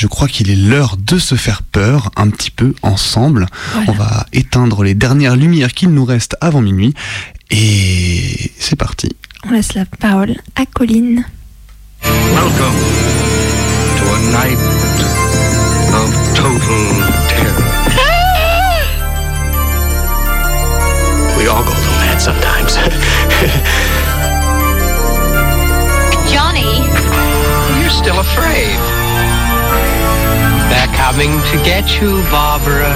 Je crois qu'il est l'heure de se faire peur un petit peu ensemble. Voilà. On va éteindre les dernières lumières qu'il nous reste avant minuit. Et c'est parti. On laisse la parole à Colline. Welcome to a night of total terror. we all go through that sometimes. Johnny, You're still afraid. Coming to get you, Barbara.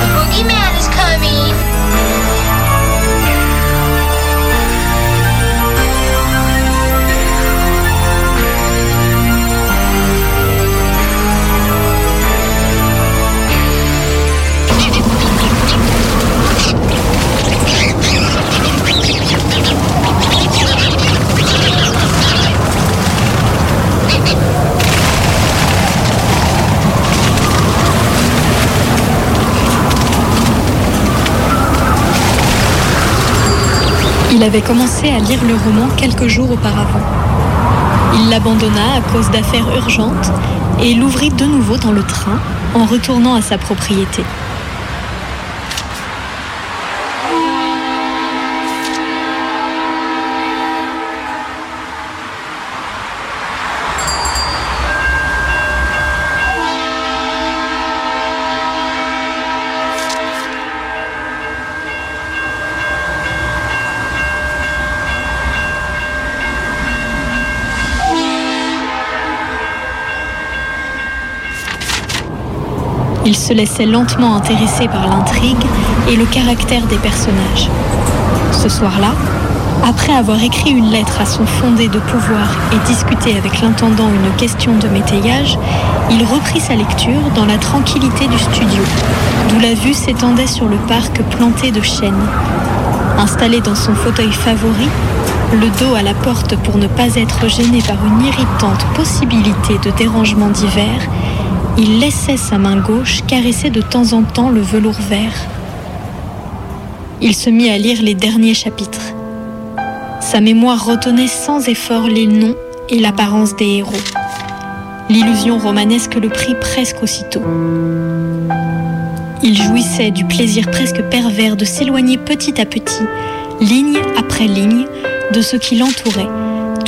the boogeyman is coming. Il avait commencé à lire le roman quelques jours auparavant. Il l'abandonna à cause d'affaires urgentes et l'ouvrit de nouveau dans le train en retournant à sa propriété. Laissait lentement intéresser par l'intrigue et le caractère des personnages. Ce soir-là, après avoir écrit une lettre à son fondé de pouvoir et discuté avec l'intendant une question de métayage, il reprit sa lecture dans la tranquillité du studio, d'où la vue s'étendait sur le parc planté de chênes. Installé dans son fauteuil favori, le dos à la porte pour ne pas être gêné par une irritante possibilité de dérangement d'hiver, il laissait sa main gauche caresser de temps en temps le velours vert. Il se mit à lire les derniers chapitres. Sa mémoire retenait sans effort les noms et l'apparence des héros. L'illusion romanesque le prit presque aussitôt. Il jouissait du plaisir presque pervers de s'éloigner petit à petit, ligne après ligne, de ce qui l'entourait,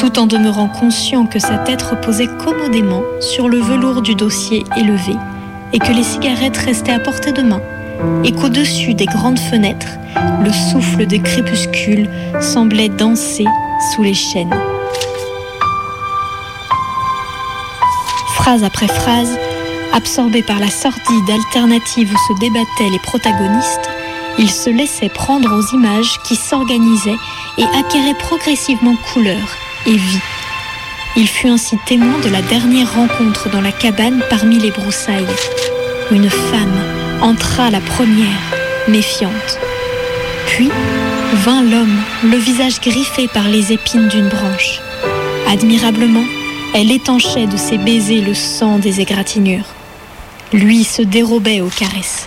tout en demeurant conscient que sa tête reposait commodément sur le velours du dossier élevé, et que les cigarettes restaient à portée de main, et qu'au-dessus des grandes fenêtres, le souffle des crépuscules semblait danser sous les chênes. Phrase après phrase, absorbé par la sordide alternative où se débattaient les protagonistes, il se laissait prendre aux images qui s'organisaient et acquéraient progressivement couleur et vie. Il fut ainsi témoin de la dernière rencontre dans la cabane parmi les broussailles. Une femme entra la première, méfiante. Puis vint l'homme, le visage griffé par les épines d'une branche. Admirablement, elle étanchait de ses baisers le sang des égratignures. Lui se dérobait aux caresses.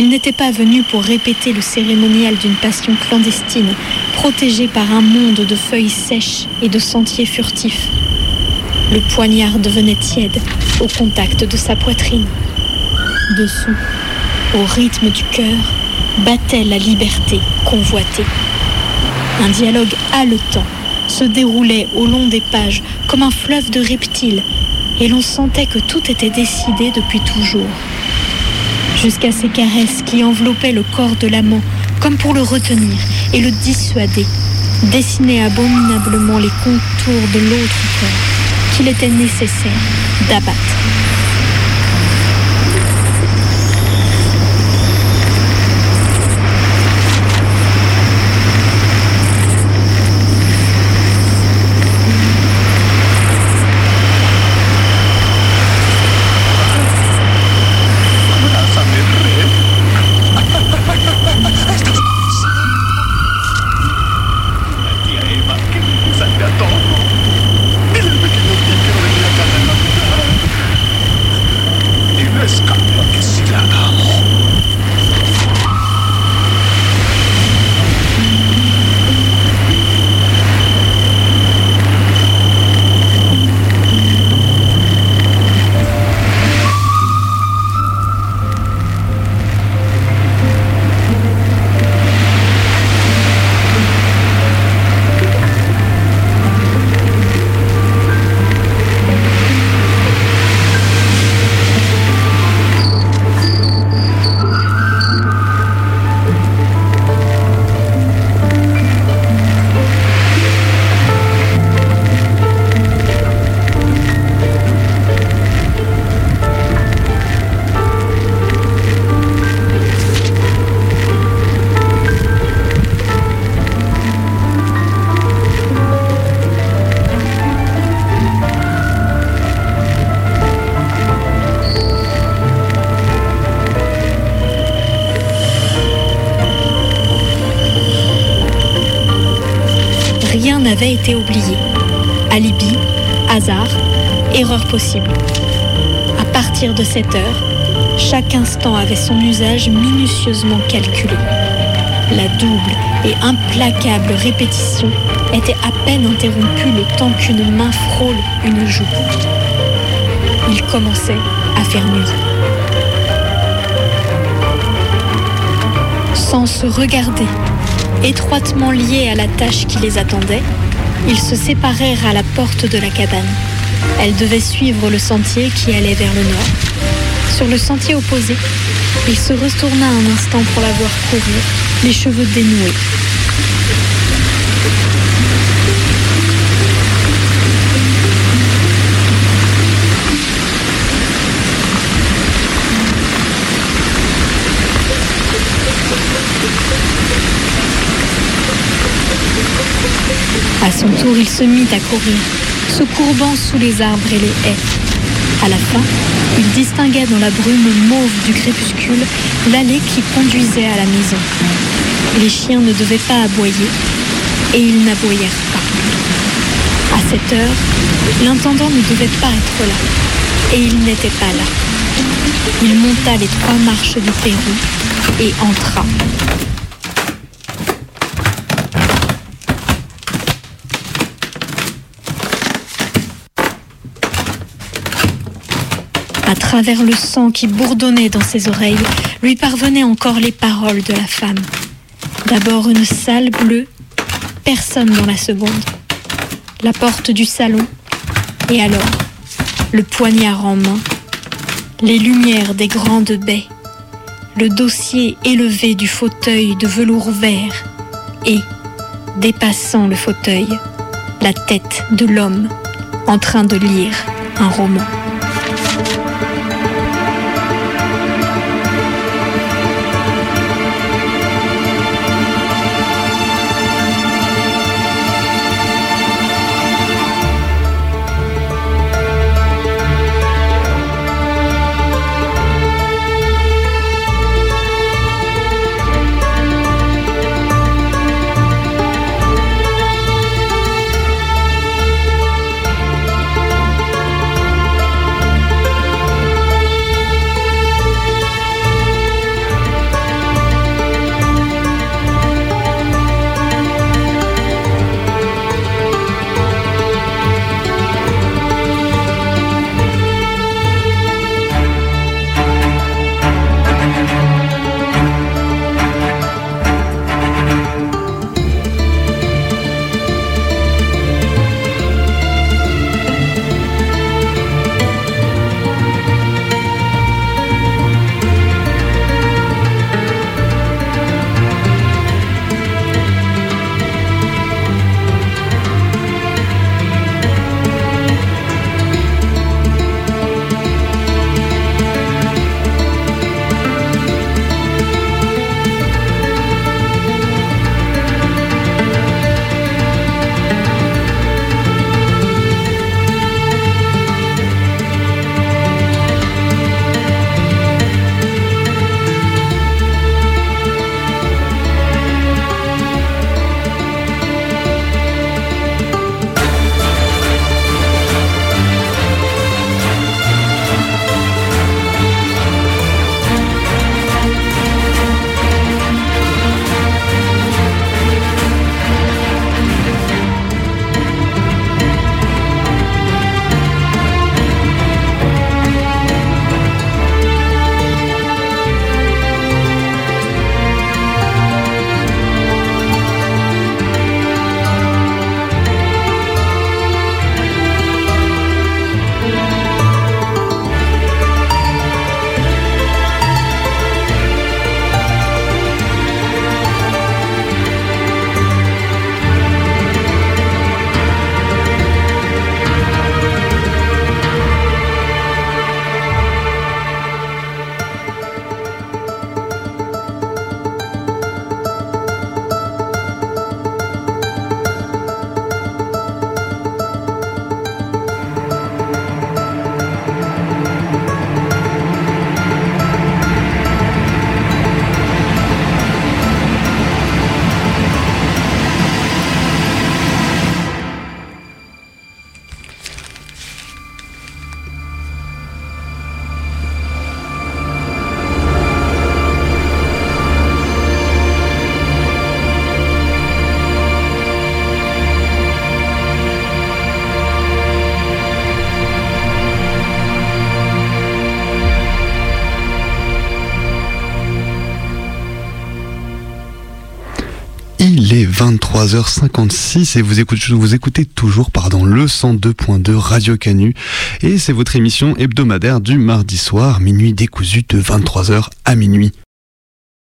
Il n'était pas venu pour répéter le cérémonial d'une passion clandestine, protégée par un monde de feuilles sèches et de sentiers furtifs. Le poignard devenait tiède au contact de sa poitrine. Dessous, au rythme du cœur, battait la liberté convoitée. Un dialogue haletant se déroulait au long des pages comme un fleuve de reptiles, et l'on sentait que tout était décidé depuis toujours. Jusqu'à ces caresses qui enveloppaient le corps de l'amant comme pour le retenir et le dissuader, dessinaient abominablement les contours de l'autre corps qu'il était nécessaire d'abattre. Été oublié. Alibi, hasard, erreur possible. À partir de cette heure, chaque instant avait son usage minutieusement calculé. La double et implacable répétition était à peine interrompue le temps qu'une main frôle une joue. Il commençait à faire nuit. Sans se regarder, étroitement liés à la tâche qui les attendait, ils se séparèrent à la porte de la cabane. Elle devait suivre le sentier qui allait vers le nord. Sur le sentier opposé, il se retourna un instant pour la voir courir, les cheveux dénoués. À son tour, il se mit à courir, se courbant sous les arbres et les haies. À la fin, il distingua dans la brume mauve du crépuscule l'allée qui conduisait à la maison. Les chiens ne devaient pas aboyer, et ils n'aboyèrent pas. À cette heure, l'intendant ne devait pas être là, et il n'était pas là. Il monta les trois marches du Pérou et entra. À travers le sang qui bourdonnait dans ses oreilles, lui parvenaient encore les paroles de la femme. D'abord une salle bleue, personne dans la seconde. La porte du salon, et alors, le poignard en main, les lumières des grandes baies, le dossier élevé du fauteuil de velours vert, et, dépassant le fauteuil, la tête de l'homme en train de lire un roman. Il est 23h56 et vous écoutez, vous écoutez toujours pardon, le 102.2 Radio Canu. Et c'est votre émission hebdomadaire du mardi soir, minuit décousu de 23h à minuit.